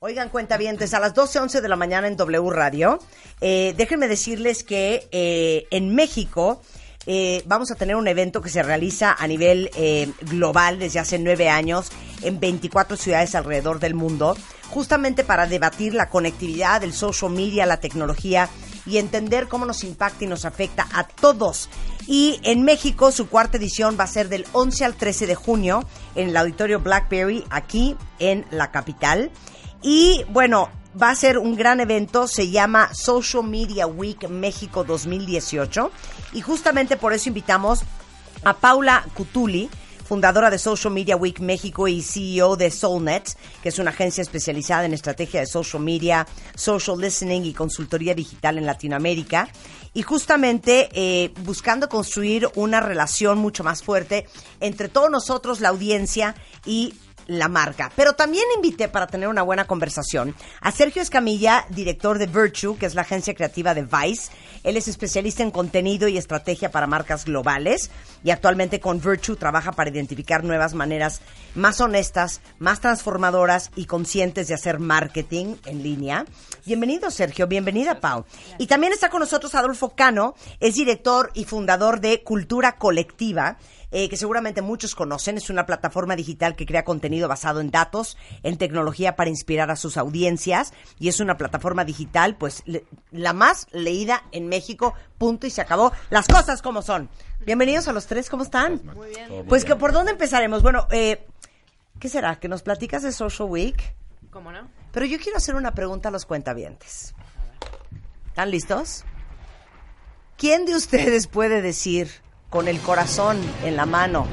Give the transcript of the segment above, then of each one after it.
Oigan, cuentavientes, a las 12.11 de la mañana en W Radio, eh, déjenme decirles que eh, en México eh, vamos a tener un evento que se realiza a nivel global desde hace nueve años en 24 ciudades alrededor del mundo, justamente para debatir la conectividad, el social media, la tecnología y entender cómo nos impacta y nos afecta a todos. Y en México su cuarta edición va a ser del 11 al 13 de junio en el auditorio Blackberry aquí en la capital. Y bueno, va a ser un gran evento, se llama Social Media Week México 2018 y justamente por eso invitamos a Paula Cutuli, fundadora de Social Media Week México y CEO de SoulNet, que es una agencia especializada en estrategia de social media, social listening y consultoría digital en Latinoamérica. Y justamente eh, buscando construir una relación mucho más fuerte entre todos nosotros, la audiencia y la marca. Pero también invité para tener una buena conversación a Sergio Escamilla, director de Virtue, que es la agencia creativa de Vice. Él es especialista en contenido y estrategia para marcas globales y actualmente con Virtue trabaja para identificar nuevas maneras más honestas, más transformadoras y conscientes de hacer marketing en línea. Bienvenido Sergio, bienvenida Pau. Y también está con nosotros Adolfo Cano, es director y fundador de Cultura Colectiva eh, que seguramente muchos conocen. Es una plataforma digital que crea contenido basado en datos, en tecnología para inspirar a sus audiencias y es una plataforma digital, pues la más leída en México, punto y se acabó. Las cosas como son. Bienvenidos a los tres, ¿cómo están? Muy bien. Pues que por dónde empezaremos. Bueno, eh, ¿qué será? ¿Que nos platicas de Social Week? ¿Cómo no? Pero yo quiero hacer una pregunta a los cuentavientes. ¿Están listos? ¿Quién de ustedes puede decir con el corazón en la mano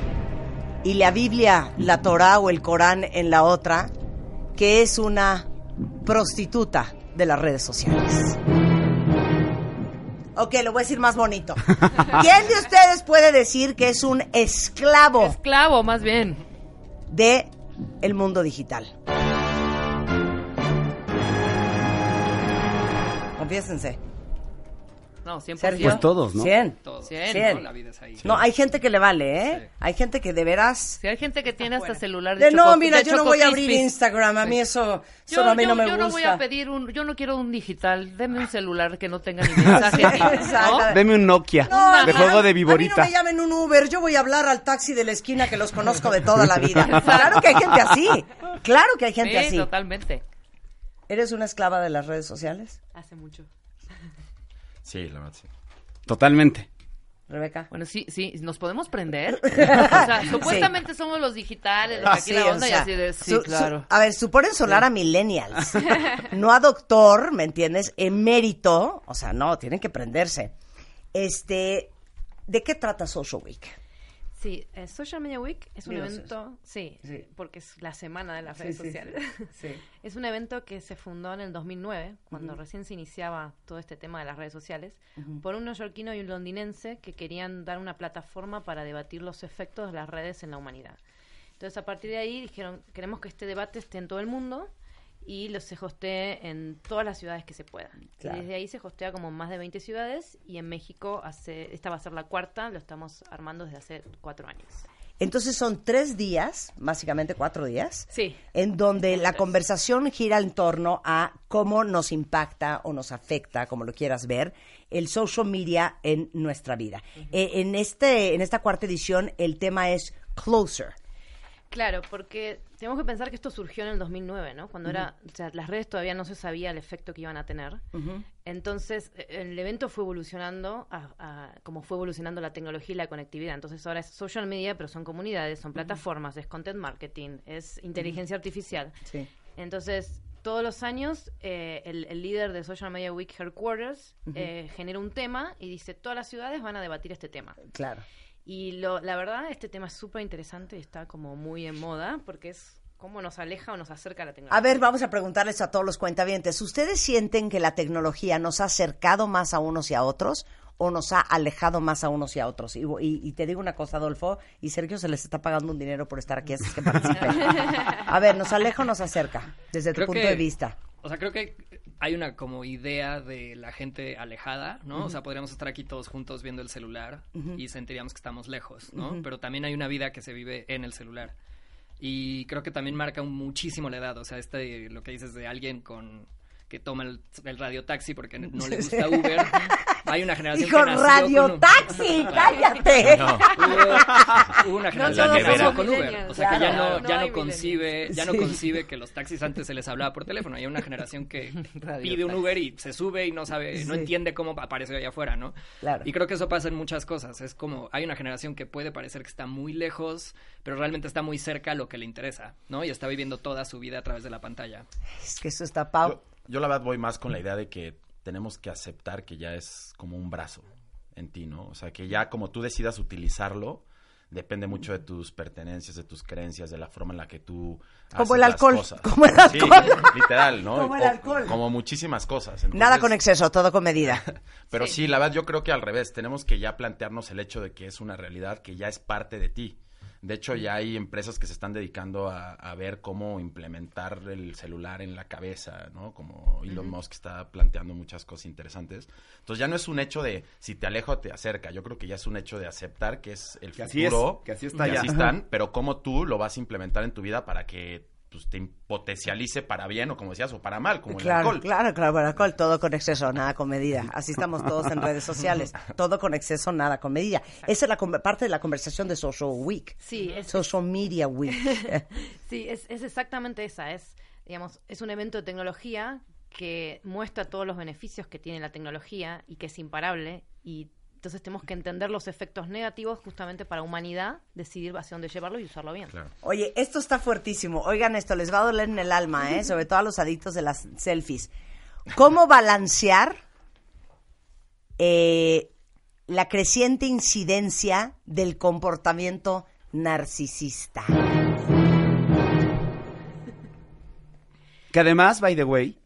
y la Biblia, la Torah o el Corán en la otra, que es una prostituta de las redes sociales. Ok, lo voy a decir más bonito. ¿Quién de ustedes puede decir que es un esclavo? Esclavo, más bien. De el mundo digital. Confiésense. No, 100%. Sergio. Pues todos, ¿no? 100. Todos. 100. 100. ¿no? La vida es ahí. No, hay gente que le vale, ¿eh? Hay gente que de veras... Si hay gente que tiene hasta celular de De no, mira, de yo no voy a abrir. Instagram, a mí eso, Yo, a mí yo- no me yo gusta. no voy a pedir un, yo no quiero un digital, deme un celular que no tenga ni mensaje, Exacto. ¿no? Deme un Nokia No, de juego de A mí no viborita. me llamen un Uber, yo voy a hablar al taxi de la esquina que los conozco de toda la vida. claro que hay gente así, claro que hay gente Sí, así. totalmente. ¿Eres una esclava de las redes sociales, Hace mucho. Sí, la verdad, sí. Totalmente. Rebeca? Bueno, sí, sí, nos podemos prender. O sea, supuestamente somos los digitales, los aquí Sí, la o onda y así de, sí, su- su- claro. a ver, suponen solar a millennials, no a doctor, ¿me entiendes? Emérito, o sea, no, tienen que prenderse. Este, ¿de qué trata Social Week? Sí, eh, Social Media Week es un evento, sí, Sí. porque es la semana de las redes sí, sociales. sí. Es un evento que se fundó en el 2009, cuando recién se iniciaba todo este tema de las redes sociales, por un neoyorquino y un londinense que querían dar una plataforma para debatir los efectos de las redes en la humanidad. Entonces, a partir de ahí dijeron, queremos que este debate esté en todo el mundo y lo se hostee en todas las ciudades que se puedan. Claro. Desde ahí se hostea como más de 20 ciudades y en México hace, esta va a ser la cuarta, lo estamos armando desde hace cuatro años. Entonces son tres días, básicamente cuatro días, Sí. en donde la Tres. conversación gira en torno a cómo nos impacta o nos afecta, como lo quieras ver, el social media en nuestra vida. Eh, en, este, en esta cuarta edición el tema es Closer. Claro, porque tenemos que pensar que esto surgió en el 2009, ¿no? Cuando era, o sea, las redes todavía no se sabía el efecto que iban a tener. Entonces, eh, el evento fue evolucionando a, a- como fue evolucionando la tecnología y la conectividad. Entonces, ahora es social media, pero son comunidades, son plataformas, es content marketing, es inteligencia artificial. Sí. Entonces, todos los años, eh, el, el líder de Social Media Week Headquarters eh, genera un tema y dice, todas las ciudades van a debatir este tema. Claro. Y lo, la verdad, este tema es súper interesante y está como muy en moda porque es cómo nos aleja o nos acerca a la tecnología. A ver, vamos a preguntarles a todos los cuentavientes. ¿Ustedes sienten que la tecnología nos ha acercado más a unos y a otros o nos ha alejado más a unos y a otros? Y, y- y te digo una cosa, Adolfo, y Sergio se les está pagando un dinero por estar aquí, así es que participen. A ver, ¿nos aleja o nos acerca? Desde tu Creo punto que- de vista. O sea, creo que hay una como idea de la gente alejada, ¿no? O sea, podríamos estar aquí todos juntos viendo el celular y sentiríamos que estamos lejos, ¿no? Pero también hay una vida que se vive en el celular. Y creo que también marca un- muchísimo la edad. O sea, este, lo que dices de alguien con que toma el, el radiotaxi porque no le gusta Uber. Hay una generación Dijo que nació radiotaxi, con un- cállate. No. Hubo, hubo una generación que nació con Uber. O sea, que ya no, No ya no concibe, ya no concibe que los taxis antes se les hablaba por teléfono. Hay una generación que pide un taxi. Uber y se sube y no sabe, no entiende cómo apareció allá afuera, ¿no? Claro. Y creo que eso pasa en muchas cosas. Es como, hay una generación que puede parecer que está muy lejos, pero realmente está muy cerca a lo que le interesa, ¿no? Y está viviendo toda su vida a través de la pantalla. Es que eso está, Pau. Yo, yo la verdad voy más con la idea de que tenemos que aceptar que ya es como un brazo en ti, ¿no? O sea, que ya como tú decidas utilizarlo, depende mucho de tus pertenencias, de tus creencias, de la forma en la que tú Como haces el las alcohol, cosas. como el Sí, alcohol. literal, ¿no? Como el O- alcohol. Como muchísimas cosas. Nada con exceso, todo con medida. Pero sí. la verdad yo creo que al revés, tenemos que ya plantearnos el hecho de que es una realidad que ya es parte de ti. De hecho, ya hay empresas que se están dedicando a, a ver cómo implementar el celular en la cabeza, ¿no? Como Elon. Musk está planteando muchas cosas interesantes. Entonces ya no es un hecho de si te alejo te acerca. Yo creo que ya es un hecho de aceptar que es el Que así es, futuro. que así está que ya. así están, pero cómo tú lo vas a implementar en tu vida para que pues, te potencialice para bien o como decías, o para mal, como el Claro, alcohol. claro, claro, el alcohol, todo con exceso, nada con medida. Así estamos todos en redes sociales, todo con exceso, nada con medida. Esa es la con- parte de la conversación de Social Week. Sí, es- Social Media Week. Sí, es, es exactamente esa. Es, digamos, es un evento de tecnología que muestra todos los beneficios que tiene la tecnología y que es imparable. Y entonces tenemos que entender los efectos negativos justamente para humanidad decidir hacia dónde llevarlo y usarlo bien. Oye, esto está fuertísimo. Oigan esto, les va a doler en el alma, ¿eh? Sobre todo a los adictos de las selfies. ¿Cómo balancear eh, la creciente incidencia del comportamiento narcisista? Que además, by the way,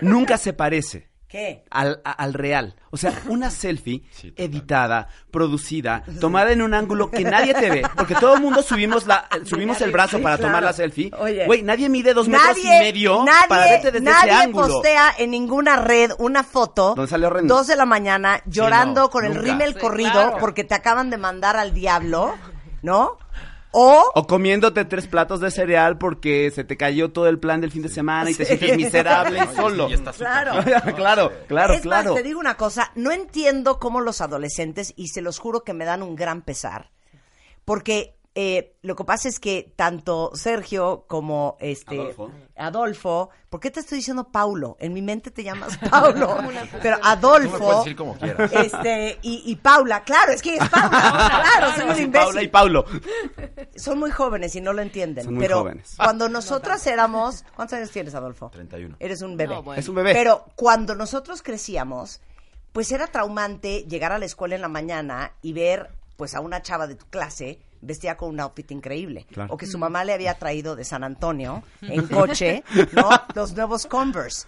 nunca se parece. ¿Qué? Al, a- al real. O sea, una selfie editada, producida, tomada en un ángulo que nadie te ve. Porque todo el mundo subimos la, eh, subimos el brazo Sí, para tomar la selfie. Oye. Güey, nadie mide dos metros y Nadie- medio nadie, para verte desde nadie ese ángulo. postea en ninguna red una foto Donde sale horrendo. dos de la mañana llorando no, con el rímel Sí, corrido claro. porque te acaban de mandar al diablo, ¿no? O O comiéndote tres platos de cereal porque se te cayó todo el plan del fin de semana y te sientes miserable y solo. Claro. claro, claro, es claro. más, te digo una cosa, no entiendo cómo los adolescentes, y se los juro que me dan un gran pesar, porque eh, lo que pasa es que tanto Sergio como este Adolfo. Adolfo, ¿por qué te estoy diciendo Paulo? En mi mente te llamas Paulo, pero Adolfo, Tú me puedes decir como quieras. este y, y Paula, claro, es que es Paula, claro, soy un imbécil. Paula y Paulo. Son muy jóvenes y no lo entienden. Son muy pero jóvenes. cuando nosotras éramos, ¿cuántos años tienes, Adolfo? 31. Eres un bebé. No, bueno. Es un bebé. Pero cuando nosotros crecíamos, pues era traumante llegar a la escuela en la mañana y ver pues a una chava de tu clase vestida con un outfit increíble. Claro. O que su mamá le había traído de San Antonio en coche, ¿no? Los nuevos Converse.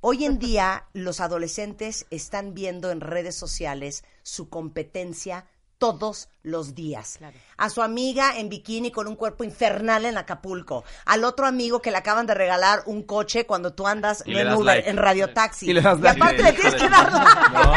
Hoy en día los adolescentes están viendo en redes sociales su competencia todos los días. A su amiga en bikini con un cuerpo infernal en Acapulco. Al otro amigo que le acaban de regalar un coche cuando tú andas Y en Uber, like. en Radio Taxi. Y le das like. aparte le tienes que dar like. ¿No?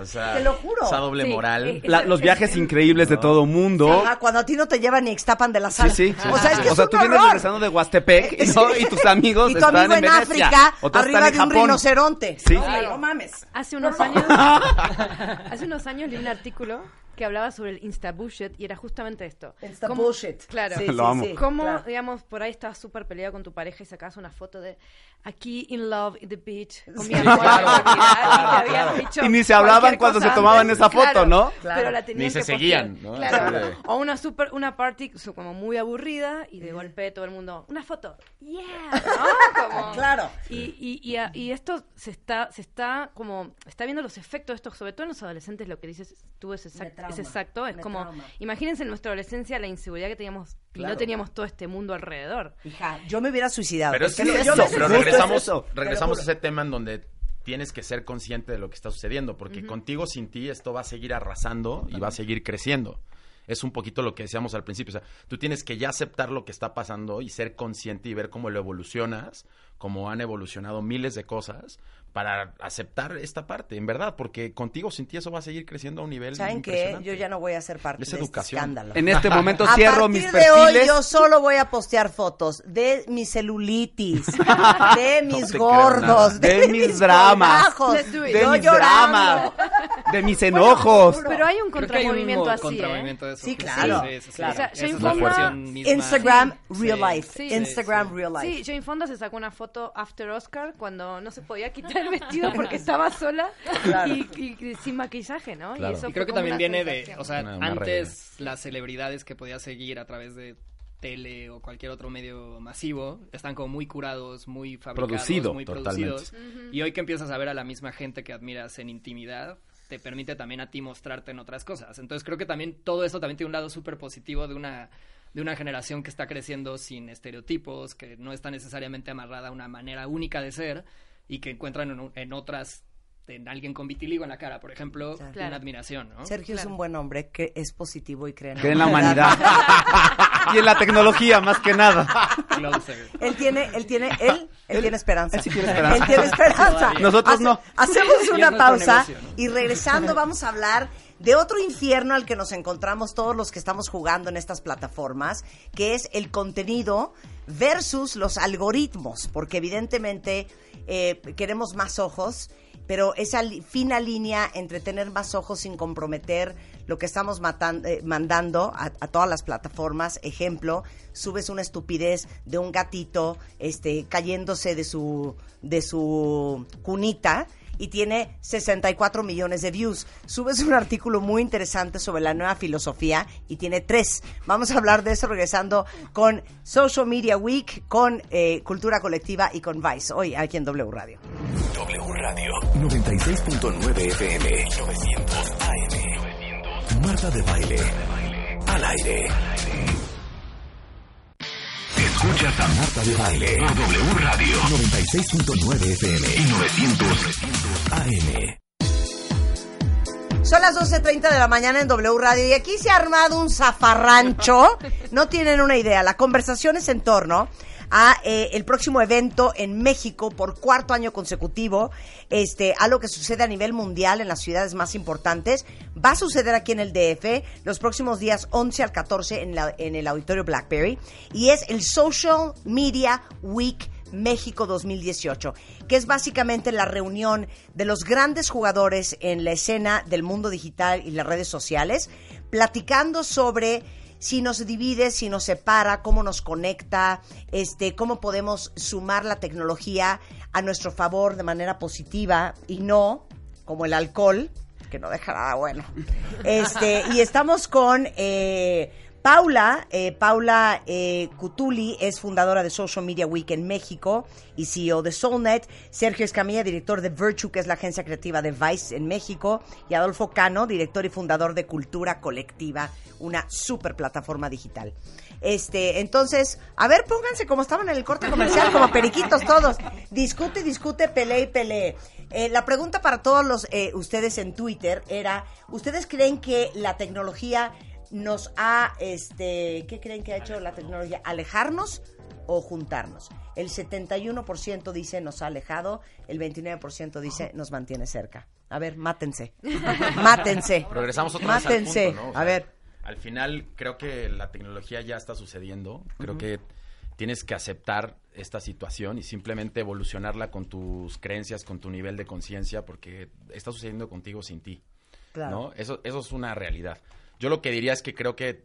O sea, Te lo juro. Esa doble Sí, moral. eh, La- los viajes increíbles de todo mundo. Ajá, cuando a ti no te llevan ni extapan de la Sí, sala. sí. O sea, es que o es sea, un tú vienes regresando de Huastepec y, ¿no? y tus amigos Y tu están amigo en, Venecia, África, arriba están de en un rinoceronte. Sí. No, no mames. Hace unos años, hace unos años leí un artículo que hablaba sobre el insta bullshit y era justamente esto. Insta Cómo- bullshit. Claro. Sí, Lo amo. sí, Cómo, claro. digamos, por ahí estás súper peleado con tu pareja y sacas una foto de aquí in love in the beach con mi amor claro, y claro. dicho Y ni se hablaban cuando se tomaban antes. esa foto, Claro, ¿no? Pero la tenían Ni se que seguían. ¿no? Claro. Sí. O una super, una party como muy aburrida y de golpe todo el mundo, una foto, yeah, ¿no? Como- Claro. Y, y, y, a- y esto se está, se está como, está viendo los efectos de esto, sobre todo en los adolescentes, lo que dices tú es exacto. Es exacto. Es como, imagínense en nuestra adolescencia la inseguridad que teníamos y no teníamos todo este mundo alrededor. Hija, yo me hubiera suicidado. Pero, es que pero regresamos, regresamos a ese tema en donde tienes que ser consciente de lo que está sucediendo, porque contigo sin ti esto va a seguir arrasando y va a seguir creciendo es un poquito lo que decíamos al principio. O sea, tú tienes que ya aceptar lo que está pasando y ser consciente y ver cómo lo evolucionas, como han evolucionado miles de cosas, para aceptar esta parte, en verdad, porque contigo sin ti eso va a seguir creciendo a un nivel ¿Saben qué? Yo ya no voy a ser parte de este escándalo. En este momento cierro mis perfiles. de hoy yo solo voy a postear fotos de mi celulitis, de mis gordos, de, mis dramas, de, mis dramas, de mis enojos. pero hay un contramovimiento así, ¿eh? Sí, claro. Instagram Real Life. Instagram Real Life. Sí, Jane Fonda se sacó una foto after Oscar cuando no se podía quitar el vestido porque estaba sola y, sin maquillaje, ¿no? Y, eso creo que también viene de, o sea, antes las celebridades que podías seguir a través de tele o cualquier otro medio masivo están como muy curados, muy fabricados, muy producidos. Y hoy que empiezas a ver a la misma gente que admiras en intimidad, te permite también a ti mostrarte en otras cosas. Entonces creo que también todo eso también tiene un lado súper positivo de una de una generación que está creciendo sin estereotipos, que no está necesariamente amarrada a una manera única de ser, y que encuentran en, otras en alguien con vitiligo en la cara, por ejemplo, una admiración, ¿no? Sergio es un buen hombre que es positivo y cree en, la humanidad. y en la tecnología, más que nada. él tiene, él tiene, él, él, tiene esperanza. Él sí tiene esperanza. Él tiene esperanza. Nosotros no. Hacemos una pausa y regresando vamos a hablar de otro infierno al que nos encontramos todos los que estamos jugando en estas plataformas, que es el contenido versus los algoritmos, porque evidentemente eh, queremos más ojos, pero esa fina línea entre tener más ojos sin comprometer lo que estamos eh, mandando a, todas las plataformas. Ejemplo, subes una estupidez de un gatito este, cayéndose de su, de su cunita y tiene 64 millones de views. Subes un artículo muy interesante sobre la nueva filosofía y tiene tres. Vamos a hablar de eso regresando con Social Media Week, con eh, Cultura Colectiva y con Vice, hoy aquí en W Radio. W Radio 96.9 FM 900 AM. Marta de baile. Al aire. Escuchas a Marta de Baile por W Radio 96.9 FM y 900 AM. Son las 12.30 de la mañana en W Radio y aquí se ha armado un zafarrancho. No tienen una idea. La conversación es en torno a eh, el próximo evento en México por cuarto año consecutivo, este, algo que sucede a nivel mundial en las ciudades más importantes. Va a suceder aquí en el DF los próximos días 11 al 14 en, en el Auditorio Blackberry y es el Social Media Week México 2018, que es básicamente la reunión de los grandes jugadores en la escena del mundo digital y las redes sociales, platicando sobre si nos divide, si nos separa, cómo nos conecta, este, cómo podemos sumar la tecnología a nuestro favor de manera positiva y no como el alcohol, que no deja nada bueno. Este, y estamos con eh, Paula, eh, Paula eh, Cutuli es fundadora de Social Media Week en México y CEO de Soulnet. Sergio Escamilla, director de Virtue, que es la agencia creativa de Vice en México. Y Adolfo Cano, director y fundador de Cultura Colectiva, una super plataforma digital. Este, entonces, a ver, pónganse como estaban en el corte comercial, como periquitos todos. Discute, discute, pelee y pelee. Eh, la pregunta para todos los eh, ustedes en Twitter era, ¿ustedes creen que la tecnología nos ha, este, ¿qué creen que ha hecho la tecnología? ¿Alejarnos o juntarnos? El 71% dice nos ha alejado, el 29% dice nos mantiene cerca. A ver, mátense. mátense. Progresamos otra mátense. Vez a ver. Al final creo que la tecnología ya está sucediendo. Creo que tienes que aceptar esta situación y simplemente evolucionarla con tus creencias, con tu nivel de conciencia, porque está sucediendo contigo sin ti. Claro. ¿no? Eso, eso es una realidad. Yo lo que diría es que creo que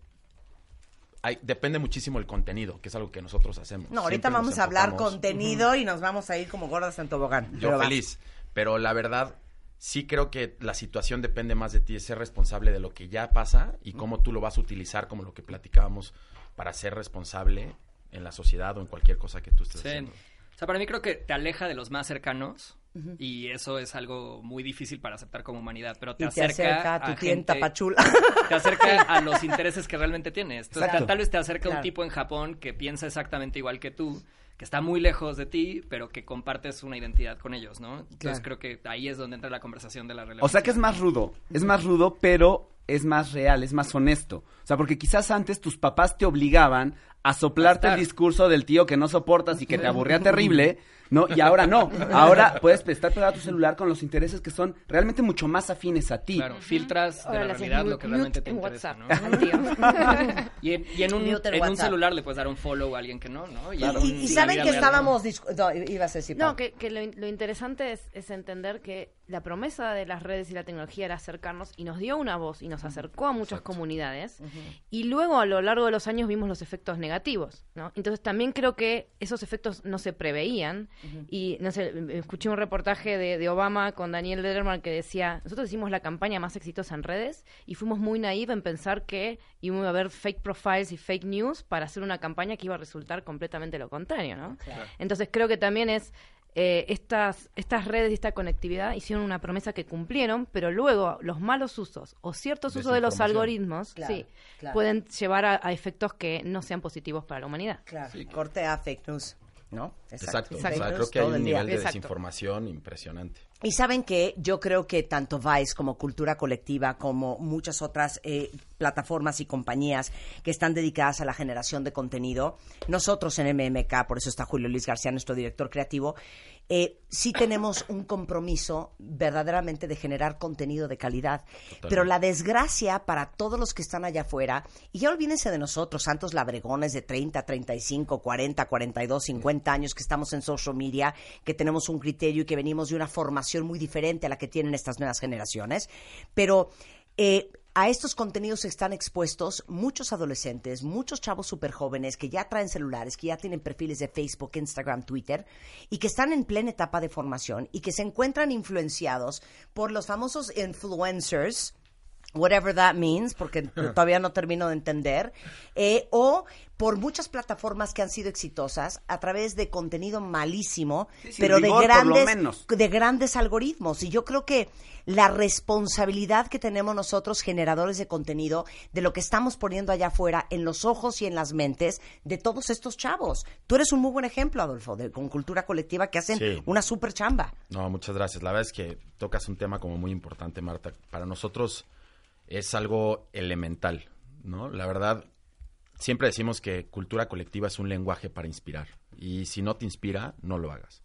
hay, depende muchísimo el contenido, que es algo que nosotros hacemos. No, ahorita vamos a hablar contenido y nos vamos a ir como gordas en tobogán. Yo feliz, pero la verdad sí creo que la situación depende más de ti, es ser responsable de lo que ya pasa y cómo tú lo vas a utilizar, como lo que platicábamos, para ser responsable en la sociedad o en cualquier cosa que tú estés haciendo. O sea, para mí creo que te aleja de los más cercanos Y eso es algo muy difícil para aceptar como humanidad, pero te, Y te acerca, acerca a tu gente- pachula. te acerca a los intereses que realmente tienes. Entonces, tal vez te acerca Claro. un tipo en Japón que piensa exactamente igual que tú, que está muy lejos de ti, pero que compartes una identidad con ellos, ¿no? Entonces Claro. creo que ahí es donde entra la conversación de la relevancia. O sea que es más rudo, es más rudo, pero es más real, es más honesto. O sea, porque quizás antes tus papás te obligaban a soplarte el discurso del tío que no soportas y que te aburría terrible, ¿no? Y ahora no. Ahora puedes estar pegado a tu celular con los intereses que son realmente mucho más afines a ti. Claro, filtras de Ahora la realidad lo que realmente te interesa, WhatsApp ¿no? tío. Y en, y en un, en un celular le puedes dar un follow a alguien que no, ¿no? Y, Y, en un- y en la saben que estábamos... No, ibas a decir, No, que, que lo, lo interesante es, es entender que la promesa de las redes y la tecnología era acercarnos y nos dio una voz y nos acercó a muchas comunidades. Y luego a lo largo de los años vimos los efectos negativos, ¿no? Entonces también creo que esos efectos no se preveían. Y, no sé, escuché un reportaje de, de Obama con Daniel Letterman que decía, nosotros hicimos la campaña más exitosa en redes y fuimos muy naive en pensar que iba a haber fake profiles y fake news para hacer una campaña que iba a resultar completamente lo contrario, ¿no? Entonces creo que también es eh, estas, estas redes y esta conectividad hicieron una promesa que cumplieron, pero luego los malos usos o ciertos usos de los algoritmos Claro, sí, claro. pueden llevar a, a efectos que no sean positivos para la humanidad. Claro, corte a fake news, ¿no? Exacto. Exacto. O sea, creo que hay un nivel de Exacto. desinformación impresionante. Y saben que yo creo que tanto Vice como Cultura Colectiva, como muchas otras eh, plataformas y compañías que están dedicadas a la generación de contenido, nosotros en MMK, por eso está Julio Luis García, nuestro director creativo, eh, sí tenemos un compromiso verdaderamente de generar contenido de calidad. Pero la desgracia para todos los que están allá afuera, y ya olvídense de nosotros, santos labregones de 30, 35, 40, 42, 50 años que estamos en social media, que tenemos un criterio y que venimos de una formación muy diferente a la que tienen estas nuevas generaciones. Pero eh, a estos contenidos están expuestos muchos adolescentes, muchos chavos súper jóvenes que ya traen celulares, que ya tienen perfiles de Facebook, Instagram, Twitter, y que están en plena etapa de formación y que se encuentran influenciados por los famosos influencers, whatever that means, porque todavía no termino de entender, eh, o por muchas plataformas que han sido exitosas a través de contenido malísimo, Sí, pero rigor, de grandes, menos. de grandes algoritmos. Y yo creo que la responsabilidad que tenemos nosotros, generadores de contenido, de lo que estamos poniendo allá afuera, en los ojos y en las mentes de todos estos chavos. Tú eres un muy buen ejemplo, Adolfo, de, con cultura colectiva que hacen Sí. una super chamba. No, muchas gracias. La verdad es que tocas un tema como muy importante, Marta. Para nosotros es algo elemental, ¿no? La verdad, siempre decimos que cultura colectiva es un lenguaje para inspirar. Y si no te inspira, no lo hagas.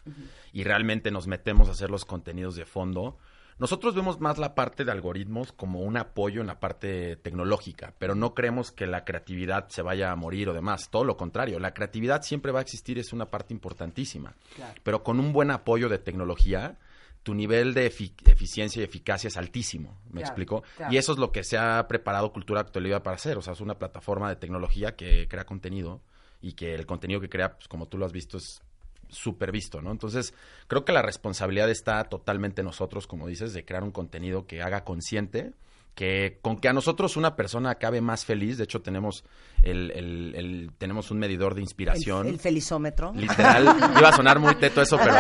Y realmente nos metemos a hacer los contenidos de fondo. Nosotros vemos más la parte de algoritmos como un apoyo en la parte tecnológica, pero no creemos que la creatividad se vaya a morir o demás. Todo lo contrario, la creatividad siempre va a existir, es una parte importantísima. Pero con un buen apoyo de tecnología, tu nivel de efi- eficiencia y eficacia es altísimo, ¿me Claro, explico? claro. Y eso es lo que se ha preparado Cultura Actualidad para hacer, o sea, es una plataforma de tecnología que crea contenido y que el contenido que crea, pues como tú lo has visto, es súper visto, ¿no? Entonces, creo que la responsabilidad está totalmente en nosotros, como dices, de crear un contenido que haga consciente, que con que a nosotros una persona acabe más feliz, de hecho tenemos el, el- el- tenemos un medidor de inspiración. El, el felizómetro. Literal, iba a sonar muy teto eso, pero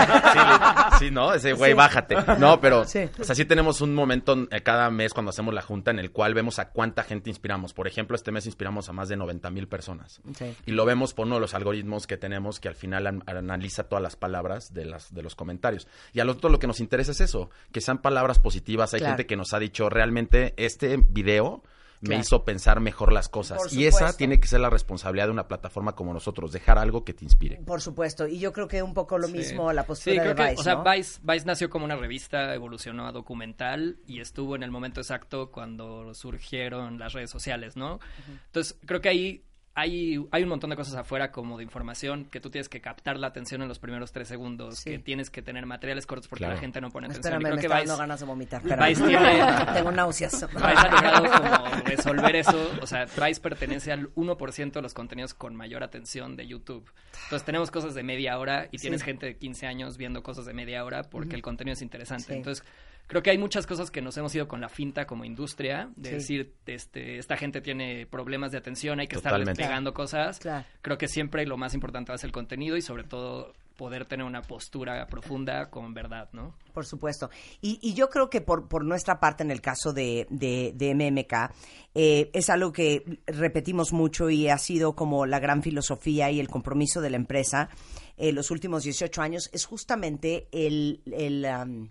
sí, ¿no? Ese güey, Sí. bájate. No, pero, Sí. o sea, sí tenemos un momento eh, cada mes cuando hacemos la junta en el cual vemos a cuánta gente inspiramos. Por ejemplo, este mes inspiramos a más de 90 mil personas. Sí. Y lo vemos por uno de los algoritmos que tenemos que al final an- analiza todas las palabras de, las, de los comentarios. Y a nosotros lo que nos interesa es eso, que sean palabras positivas. Hay Claro. gente que nos ha dicho, realmente este video me Claro. hizo pensar mejor las cosas. Y esa tiene que ser la responsabilidad de una plataforma como nosotros, dejar algo que te inspire. Por supuesto, y yo creo que un poco lo Sí. mismo la Sí, postura creo de que, Vice, o sea, ¿no? Vice, Vice nació como una revista, evolucionó a documental y estuvo en el momento exacto cuando surgieron las redes sociales, ¿no? Entonces, creo que ahí hay, hay un montón de cosas afuera como de información que tú tienes que captar la atención en los primeros tres segundos, Sí. que tienes que tener materiales cortos porque Claro. la gente no pone atención. Espérame, y me creo que está Vice, dando ganas de vomitar. Espérame. tiene- Tengo náuseas. Vice ha logrado como resolver eso. O sea, Vice pertenece al 1% de los contenidos con mayor atención de YouTube. Entonces tenemos cosas de media hora y tienes Sí. gente de 15 años viendo cosas de media hora porque el contenido es interesante. Sí. Entonces creo que hay muchas cosas que nos hemos ido con la finta como industria, de Sí. decir, este, esta gente tiene problemas de atención, hay que estar desplegando cosas. Claro. Creo que siempre lo más importante ser el contenido y sobre todo poder tener una postura profunda con verdad, ¿no? Por supuesto. Y, y yo creo que por, por, nuestra parte, en el caso de, de, de MMK, eh, es algo que repetimos mucho y ha sido como la gran filosofía y el compromiso de la empresa eh, los últimos 18 años, es justamente el, el um,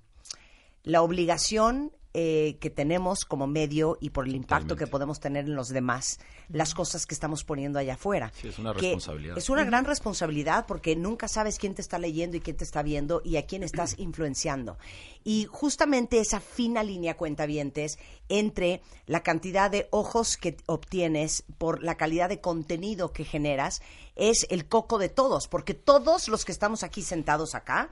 la obligación eh, que tenemos como medio y por el impacto que podemos tener en los demás, las cosas que estamos poniendo allá afuera. Sí, es una responsabilidad. Es una gran responsabilidad porque nunca sabes quién te está leyendo y quién te está viendo y a quién estás influenciando. Y justamente esa fina línea cuentavientes entre la cantidad de ojos que obtienes por la calidad de contenido que generas es el coco de todos, porque todos los que estamos aquí sentados acá,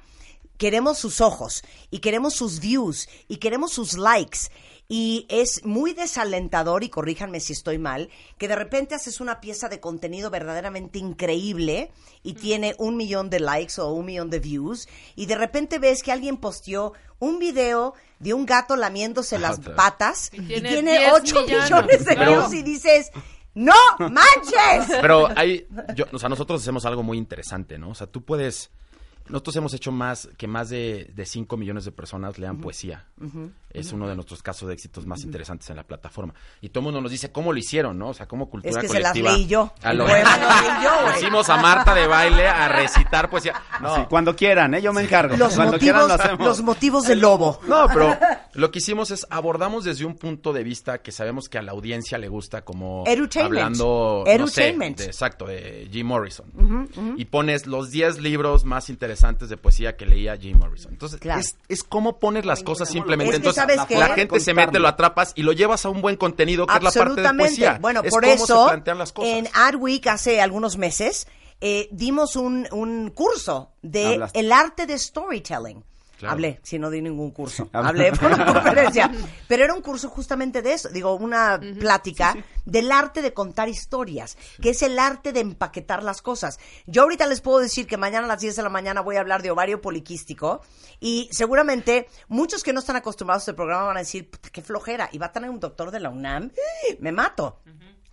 queremos sus ojos y queremos sus views y queremos sus likes. Y es muy desalentador, y corríjanme si estoy mal, que de repente haces una pieza de contenido verdaderamente increíble y tiene un millón de likes o un millón de views, y de repente ves que alguien posteó un video de un gato lamiéndose las patas y tiene, 8 millones. de views y dices... ¡No manches! Pero hay, yo, o sea, nosotros hacemos algo muy interesante, ¿no? O sea, tú puedes nosotros hemos hecho más que más de, de 5 millones de personas lean poesía. Es uno de nuestros casos de éxitos más interesantes en la plataforma. Y todo el mundo nos dice cómo lo hicieron, ¿no? O sea, cómo cultura es que colectiva. Se las leí yo. A lo... Hicimos a Marta de baile a recitar poesía. No. cuando quieran, ¿eh? Yo me encargo. Los, cuando motivos, los motivos del lobo. No, pero lo que hicimos es abordamos desde un punto de vista que sabemos que a la audiencia le gusta como hablando no sé, exacto, de Jim Morrison. Y pones los 10 libros más interesantes interesantes de poesía que leía Jim Morrison. Entonces, es, es cómo pones las cosas simplemente. Entonces, la, gente se mete, lo atrapas y lo llevas a un buen contenido, que es la parte de poesía. Bueno, por eso, en Adweek hace algunos meses, eh, dimos un, un curso de el arte de storytelling. Hablé, si no di ningún curso. Hablé por una conferencia. Pero era un curso justamente de eso. Digo, una plática del arte de contar historias, que es el arte de empaquetar las cosas. Yo ahorita les puedo decir que mañana a las 10 de la mañana voy a hablar de ovario poliquístico y seguramente muchos que no están acostumbrados a este programa van a decir, qué flojera. Y va a tener un doctor de la UNAM. Me mato.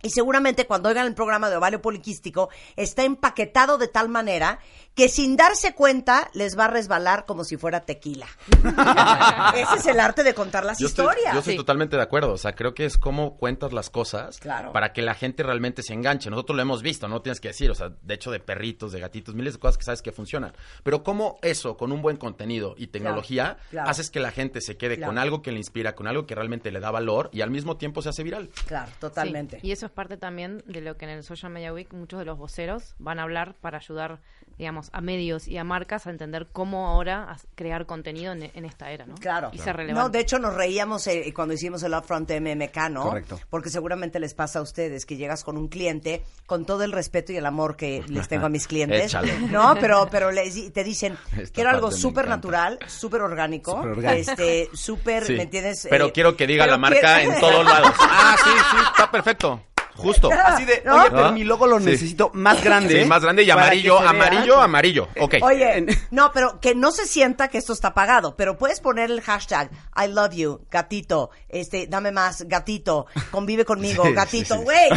Y seguramente cuando oigan el programa de ovario poliquístico está empaquetado de tal manera que sin darse cuenta les va a resbalar como si fuera tequila. Ese es el arte de contar las historias. yo estoy totalmente de acuerdo. O sea, creo que es cómo cuentas las cosas para que la gente realmente se enganche. Nosotros lo hemos visto, no tienes que decir. O sea, de hecho, de perritos, de gatitos, miles de cosas que sabes que funcionan. Pero cómo eso, con un buen contenido y tecnología, haces que la gente se quede con algo que le inspira, con algo que realmente le da valor y al mismo tiempo se hace viral. Claro, totalmente. Y eso es parte también de lo que en el Social Media Week muchos de los voceros van a hablar para ayudar digamos, a medios y a marcas a entender cómo ahora crear contenido en, esta era, ¿no? Claro. Y ser relevante. No, de hecho nos reíamos eh, cuando hicimos el upfront de MMK, ¿no? Correcto. Porque seguramente les pasa a ustedes que llegas con un cliente con todo el respeto y el amor que les tengo a mis clientes, Échale. ¿no? Pero pero les, te dicen, quiero algo súper natural, súper orgánico, este, súper, ¿me entiendes? Pero eh, quiero que diga la marca en todos lados. Ah, sí, sí, está perfecto. Justo. Así de, oye, pero mi logo lo necesito más grande. Sí, más grande y amarillo, amarillo, amarillo. Ok. Oye, no, pero que no se sienta que esto está pagado, pero puedes poner el hashtag I love you, gatito, este, dame más, gatito, convive conmigo, gatito, güey.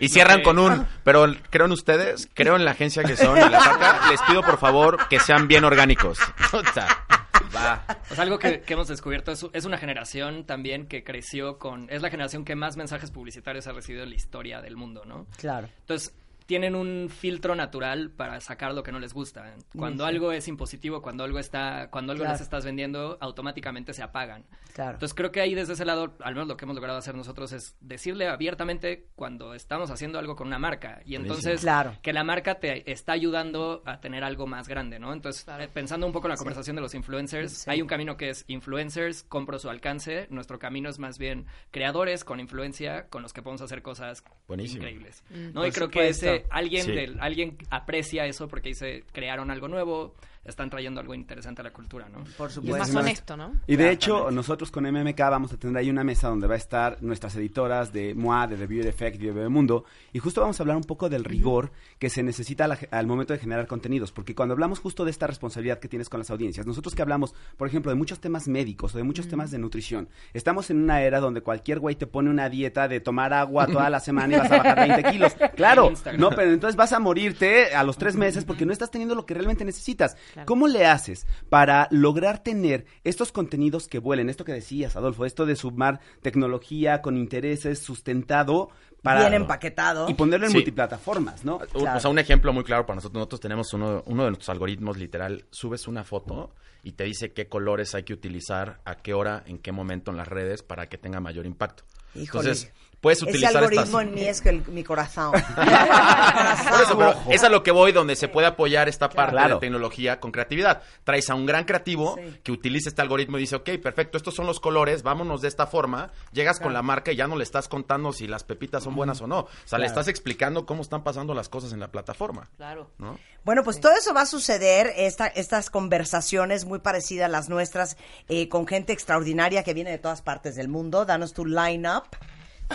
y cierran con un, pero creo en ustedes, creo en la agencia que son, la saca, les pido por favor que sean bien orgánicos. Va. Pues algo que, hemos descubierto es, es, una generación también que creció con. Es la generación que más mensajes publicitarios ha recibido en la historia del mundo, ¿no? Claro. Entonces, tienen un filtro natural para sacar lo que no les gusta. Cuando algo es impositivo, cuando algo está, cuando algo les estás vendiendo, automáticamente se apagan. Claro. Entonces creo que ahí desde ese lado, al menos lo que hemos logrado hacer nosotros es decirle abiertamente cuando estamos haciendo algo con una marca y entonces que la marca te está ayudando a tener algo más grande, ¿no? Entonces eh, pensando un poco en la conversación de los influencers, hay un camino que es influencers, compro su alcance, nuestro camino es más bien creadores con influencia con los que podemos hacer cosas increíbles. Mm. ¿no? y creo que ese alguien, alguien aprecia eso porque dice, crearon algo nuevo, están trayendo algo interesante a la cultura, ¿no? Por supuesto. Y es más honesto, ¿no? Y de hecho, nosotros con MMK vamos a tener ahí una mesa donde va a estar nuestras editoras de MOA, de The Beauty Effect y de Bebemundo, y justo vamos a hablar un poco del rigor que se necesita al, momento de generar contenidos, porque cuando hablamos justo de esta responsabilidad que tienes con las audiencias, nosotros que hablamos, por ejemplo, de muchos temas médicos o de muchos temas de nutrición, estamos en una era donde cualquier güey te pone una dieta de tomar agua toda la semana y vas a bajar 20 kilos. Claro, No, pero entonces vas a morirte a los tres meses porque no estás teniendo lo que realmente necesitas. Claro. ¿Cómo le haces para lograr tener estos contenidos que vuelen? Esto que decías, Adolfo, esto de sumar tecnología con intereses sustentado para... Bien empaquetado. Y ponerlo en Sí. multiplataformas, ¿no? O sea, un ejemplo muy claro para nosotros. Nosotros tenemos uno, uno de nuestros algoritmos, literal, subes una foto y te dice qué colores hay que utilizar, a qué hora, en qué momento en las redes para que tenga mayor impacto. Híjole. Entonces, puedes Ese utilizar algoritmo estas... en mí es que el- mi corazón. Por eso, pero es a lo que voy, donde se puede apoyar esta parte Claro. de tecnología con creatividad. Traes a un gran creativo Sí. que utiliza este algoritmo y dice, ok, perfecto, estos son los colores, vámonos de esta forma. Llegas con la marca y ya no le estás contando si las pepitas son buenas o no. O sea, le estás explicando cómo están pasando las cosas en la plataforma. Claro. ¿no? Bueno, pues todo eso va a suceder, esta, estas conversaciones muy parecidas a las nuestras, eh, con gente extraordinaria que viene de todas partes del mundo. Danos tu line-up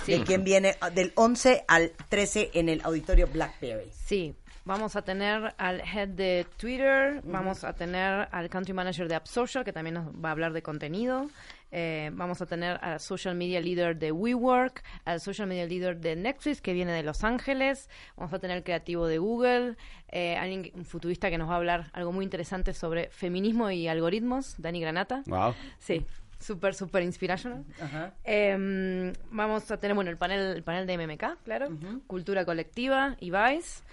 de quién viene ah, del 11 al 13 en el auditorio Blackberry. Sí, vamos a tener al head de Twitter, vamos a tener al country manager de App Social, que también nos va a hablar de contenido. eh, vamos a tener al social media leader de WeWork, al social media leader de Netflix, que viene de Los Ángeles. Vamos a tener el creativo de Google, eh, alguien, que- un futurista que nos va a hablar algo muy interesante sobre feminismo y algoritmos, Dani Granata. Wow. Sí, súper, súper inspirational. Em, vamos a tener, bueno, el panel, el panel de MMK, claro, Cultura Colectiva y Vice.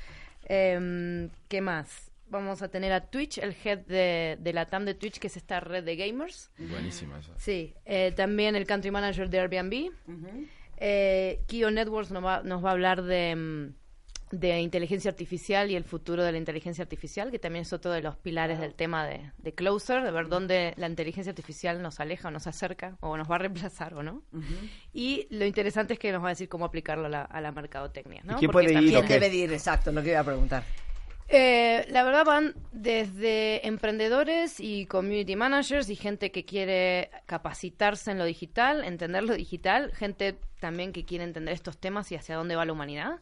Em, ¿Qué más? Vamos a tener a Twitch, el head de, de la TAM de Twitch, que es esta red de gamers. Buenísima esa. Sí, eh, también el country manager de Airbnb. Eh, Kio Networks nos va, nos va a hablar de, mm, de inteligencia artificial y el futuro de la inteligencia artificial, que también es otro de los pilares del tema de, de Closer, de ver dónde la inteligencia artificial nos aleja o nos acerca, o nos va a reemplazar o no. Y lo interesante es que nos va a decir cómo aplicarlo a la, a la mercadotecnia. ¿no? ¿Y quién Porque puede ir debe de ir? Exacto, lo que iba a preguntar. eh, la verdad van desde emprendedores y community managers y gente que quiere capacitarse en lo digital, entender lo digital, gente también que quiere entender estos temas y hacia dónde va la humanidad.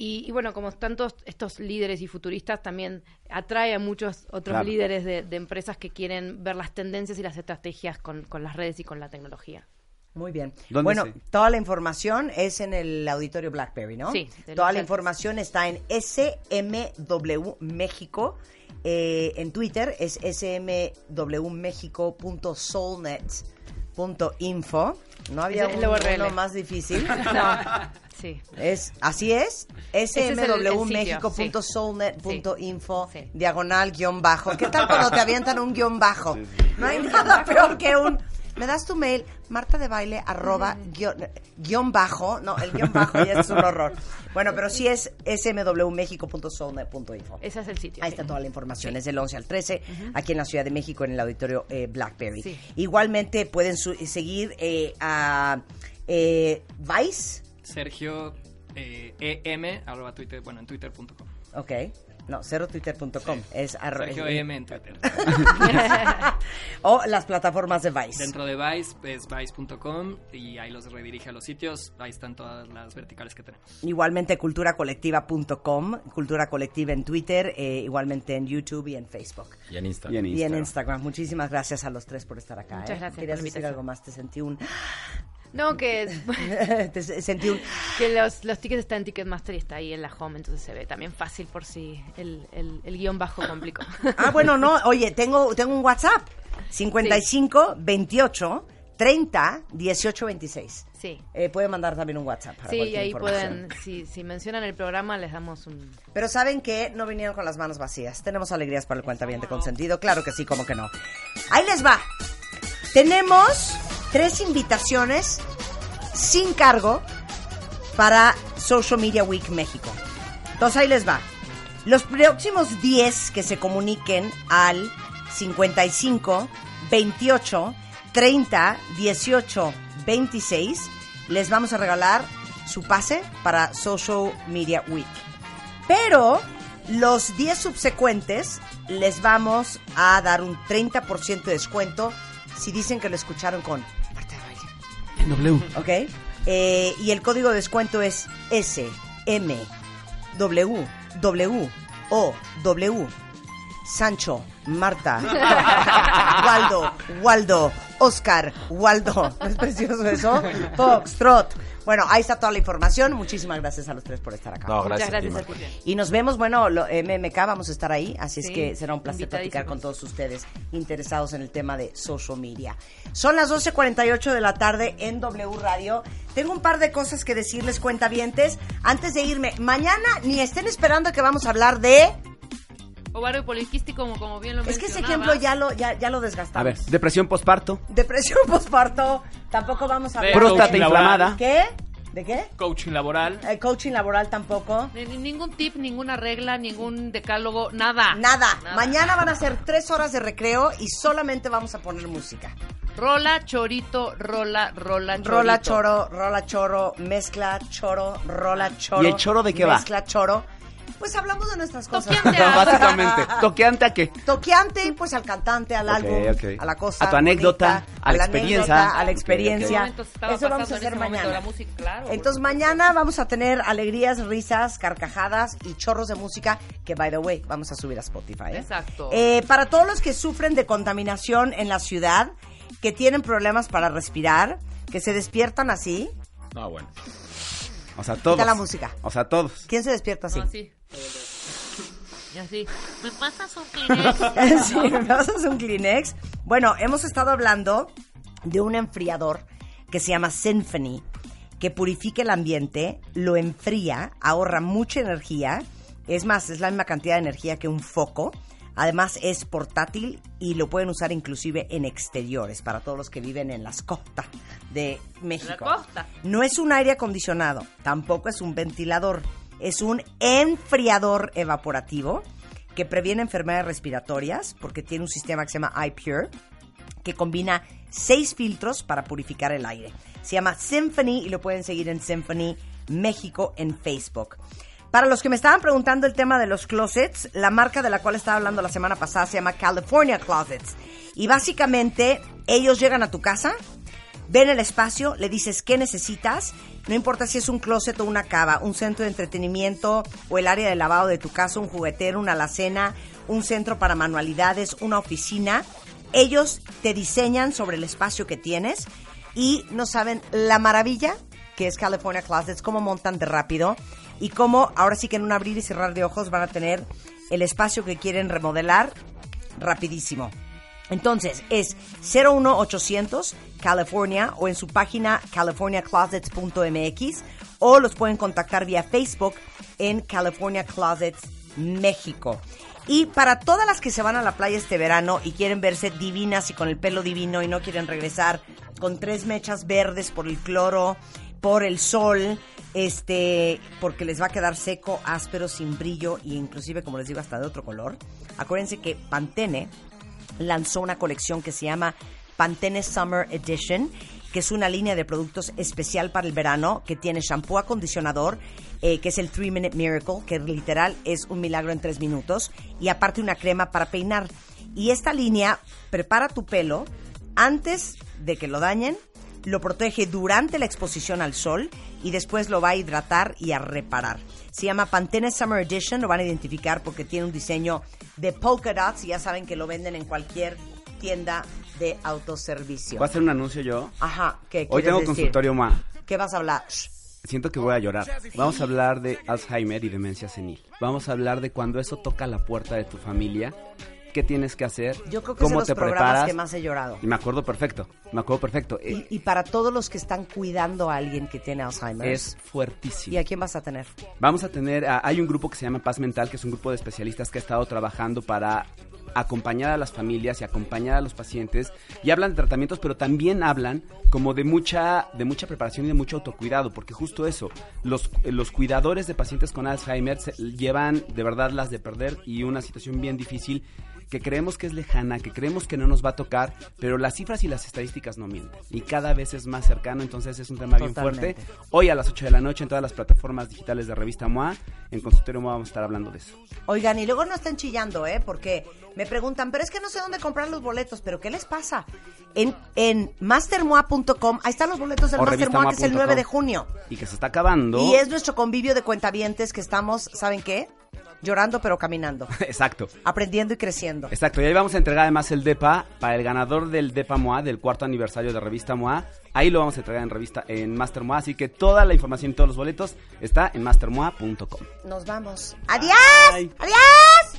Y, y bueno, como tantos estos líderes y futuristas, también atrae a muchos otros Claro. líderes de, de empresas que quieren ver las tendencias y las estrategias con, con las redes y con la tecnología. Muy bien. ¿Dónde Bueno, toda la información es en el auditorio Blackberry, ¿no? Sí, Toda la información está en SMW México. eh, en Twitter es smwmexico.soulnet.info. No había es uno más difícil. No, sí. Es, así es, smwmexico.soulnet.info, Sí. Sí. diagonal guion bajo. ¿Qué tal cuando te avientan un guion bajo? No hay nada peor que un... Me das tu mail, marta de baile, arroba, guion, guion bajo. No, el guion bajo ya es un horror. Bueno, pero sí es smwmexico.soulnet.info. Ese es el sitio. Ahí está toda la información. Es del 11 al 13, aquí en la Ciudad de México, en el auditorio eh, Blackberry. Sí. Igualmente pueden su- seguir eh, a eh, Vice. Sergio eh, EM, arroba Twitter, bueno, en twitter.com. Ok. No, cerotwitter.com. Es arro- Sergio eh, EM en Twitter. o las plataformas de Vice. Dentro de Vice es vice.com y ahí los redirige a los sitios. Ahí están todas las verticales que tenemos. Igualmente culturacolectiva.com, Cultura Colectiva en Twitter, eh, igualmente en YouTube y en Facebook. Y en Instagram. Y en Y en Instagram. Muchísimas gracias a los tres por estar acá. Muchas ¿eh? gracias ¿Querías decir algo más? Te sentí un... No, que te sentí un... Que los, los tickets están en Ticketmaster y está ahí en la home, entonces se ve también fácil por si el, el, el guion bajo complicó. Ah, bueno, no. Oye, tengo, tengo un WhatsApp. 55 28 30 18 26. Sí. Eh, puede mandar también un WhatsApp. Para Sí, y cualquier ahí pueden, si, si mencionan el programa, les damos un... Pero saben que no vinieron con las manos vacías. Tenemos alegrías para el cuentaviente consentido. Claro que sí, como que no. Ahí les va. Tenemos tres invitaciones sin cargo para Social Media Week México. Entonces ahí les va. Los próximos 10 que se comuniquen al 55 28 30 18 26 les vamos a regalar su pase para Social Media Week. Pero los 10 subsecuentes les vamos a dar un 30% de descuento si dicen que lo escucharon con. En W. ¿Ok? Eh, y el código de descuento es S, M, W, W, O, W. Sancho, Marta, Waldo, Waldo, Oscar, Waldo. ¿No es precioso eso? Fox, Trot, Bueno, ahí está toda la información. Muchísimas gracias a los tres por estar acá. No, Muchas gracias. gracias a Dima. ti. Y nos vemos, bueno, lo, MMK, vamos a estar ahí, así es que será un placer platicar con todos ustedes interesados en el tema de social media. Son las 12.48 de la tarde en W Radio. Tengo un par de cosas que decirles, cuentavientes, antes de irme. Mañana ni estén esperando que vamos a hablar de... Ovario poliquístico, como, como bien lo Es que ese ejemplo ya lo, ya, ya lo A desgastamos. ver, depresión postparto, Depresión postparto, tampoco vamos a hablar de... próstata inflamada. ¿Qué? ¿De qué? Coaching laboral. Eh, coaching laboral tampoco. Ni- ni- ningún tip, ninguna regla, ningún decálogo, nada. Nada. Mañana van a ser tres horas de recreo y solamente vamos a poner música. Rola, chorito, rola, rola, chorito. Rola choro, rola choro, mezcla choro, rola choro. ¿Y el choro de qué va? Mezcla choro. Pues hablamos de nuestras cosas. Toqueante a- básicamente. ¿Toqueante a qué? Toqueante, pues al cantante, al álbum, a la cosa. A tu anécdota, bonita, a la la experiencia. anécdota, a la experiencia. ¿En qué momento se estaba Eso vamos a hacer mañana. la música? Claro. Entonces mañana vamos a tener alegrías, risas, carcajadas y chorros de música que, by the way, vamos a subir a Spotify. ¿eh? Exacto. Eh, para todos los que sufren de contaminación en la ciudad, que tienen problemas para respirar, que se despiertan así. No, bueno. O sea, todos. Quita la música. O sea, todos. ¿Quién se despierta así? No, así. Y así. ¿Me pasas un Kleenex? sí, ¿me pasas un Kleenex? Bueno, hemos estado hablando de un enfriador que se llama Symphony, que purifica el ambiente, lo enfría, ahorra mucha energía. Es más, es la misma cantidad de energía que un foco. Además es portátil y lo pueden usar inclusive en exteriores para todos los que viven en las costas de México. La costa. No es un aire acondicionado, tampoco es un ventilador, es un enfriador evaporativo que previene enfermedades respiratorias porque tiene un sistema que se llama iPure que combina seis filtros para purificar el aire. Se llama Symphony y lo pueden seguir en Symphony México en Facebook. Para los que me estaban preguntando el tema de los closets, la marca de la cual estaba hablando la semana pasada se llama California Closets. Y básicamente ellos llegan a tu casa, ven el espacio, le dices qué necesitas, no importa si es un closet o una cava, un centro de entretenimiento o el área de lavado de tu casa, un juguetero, una alacena, un centro para manualidades, una oficina. Ellos te diseñan sobre el espacio que tienes y no saben la maravilla que es California Closets, cómo montan de rápido y cómo ahora sí que en un abrir y cerrar de ojos van a tener el espacio que quieren remodelar rapidísimo. Entonces es 01800 California o en su página californiaclosets.mx o los pueden contactar vía Facebook en California Closets México. Y para todas las que se van a la playa este verano y quieren verse divinas y con el pelo divino y no quieren regresar con tres mechas verdes por el cloro, por el sol, este, porque les va a quedar seco, áspero, sin brillo e inclusive, como les digo, hasta de otro color. Acuérdense que Pantene lanzó una colección que se llama Pantene Summer Edition, que es una línea de productos especial para el verano, que tiene shampoo acondicionador, eh, que es el 3 Minute Miracle, que literal es un milagro en 3 minutos, y aparte una crema para peinar. Y esta línea prepara tu pelo antes de que lo dañen, lo protege durante la exposición al sol y después lo va a hidratar y a reparar. Se llama Pantene Summer Edition, lo van a identificar porque tiene un diseño de polka dots y ya saben que lo venden en cualquier tienda de autoservicio. ¿Voy a hacer un anuncio yo? Ajá, ¿qué Hoy tengo decir? consultorio MOA. ¿Qué vas a hablar? Shh. Siento que voy a llorar. Vamos a hablar de Alzheimer y demencia senil. Vamos a hablar de cuando eso toca la puerta de tu familia. ¿Qué tienes que hacer? Yo creo que es de ¿Cómo los te preparas? que más he llorado. Y me acuerdo perfecto. Me acuerdo perfecto. Eh, Y, y para todos los que están cuidando a alguien que tiene Alzheimer. es fuertísimo. ¿Y a quién vas a tener? Vamos a tener, a- hay un grupo que se llama Paz Mental, que es un grupo de especialistas que ha estado trabajando para acompañar a las familias y acompañar a los pacientes y hablan de tratamientos, pero también hablan como de mucha de mucha preparación y de mucho autocuidado, porque justo eso, los, los cuidadores de pacientes con Alzheimer se- llevan de verdad las de perder y una situación bien difícil que creemos que es lejana, que creemos que no nos va a tocar, pero las cifras y las estadísticas no mienten. Y cada vez es más cercano, entonces es un tema bien fuerte. Hoy a las 8 de la noche en todas las plataformas digitales de Revista MOA, en Consultorio MOA vamos a estar hablando de eso. Oigan, y luego no están chillando, ¿eh? Porque me preguntan, pero es que no sé dónde comprar los boletos, ¿pero qué les pasa? En, en mastermoa.com, ahí están los boletos del Mastermoa, que es el revistamoa.com. 9 de junio. Y que se está acabando. Y es nuestro convivio de cuentavientes que estamos, ¿saben qué? Llorando pero caminando, Exacto. aprendiendo y creciendo. Exacto, y ahí vamos a entregar además el DEPA para el ganador del DEPA MOA, del cuarto aniversario de Revista MOA. Ahí lo vamos a entregar en revista en Master MOA, así que toda la información y todos los boletos está en mastermoa.com. Nos vamos. ¡Adiós! Bye. ¡Adiós!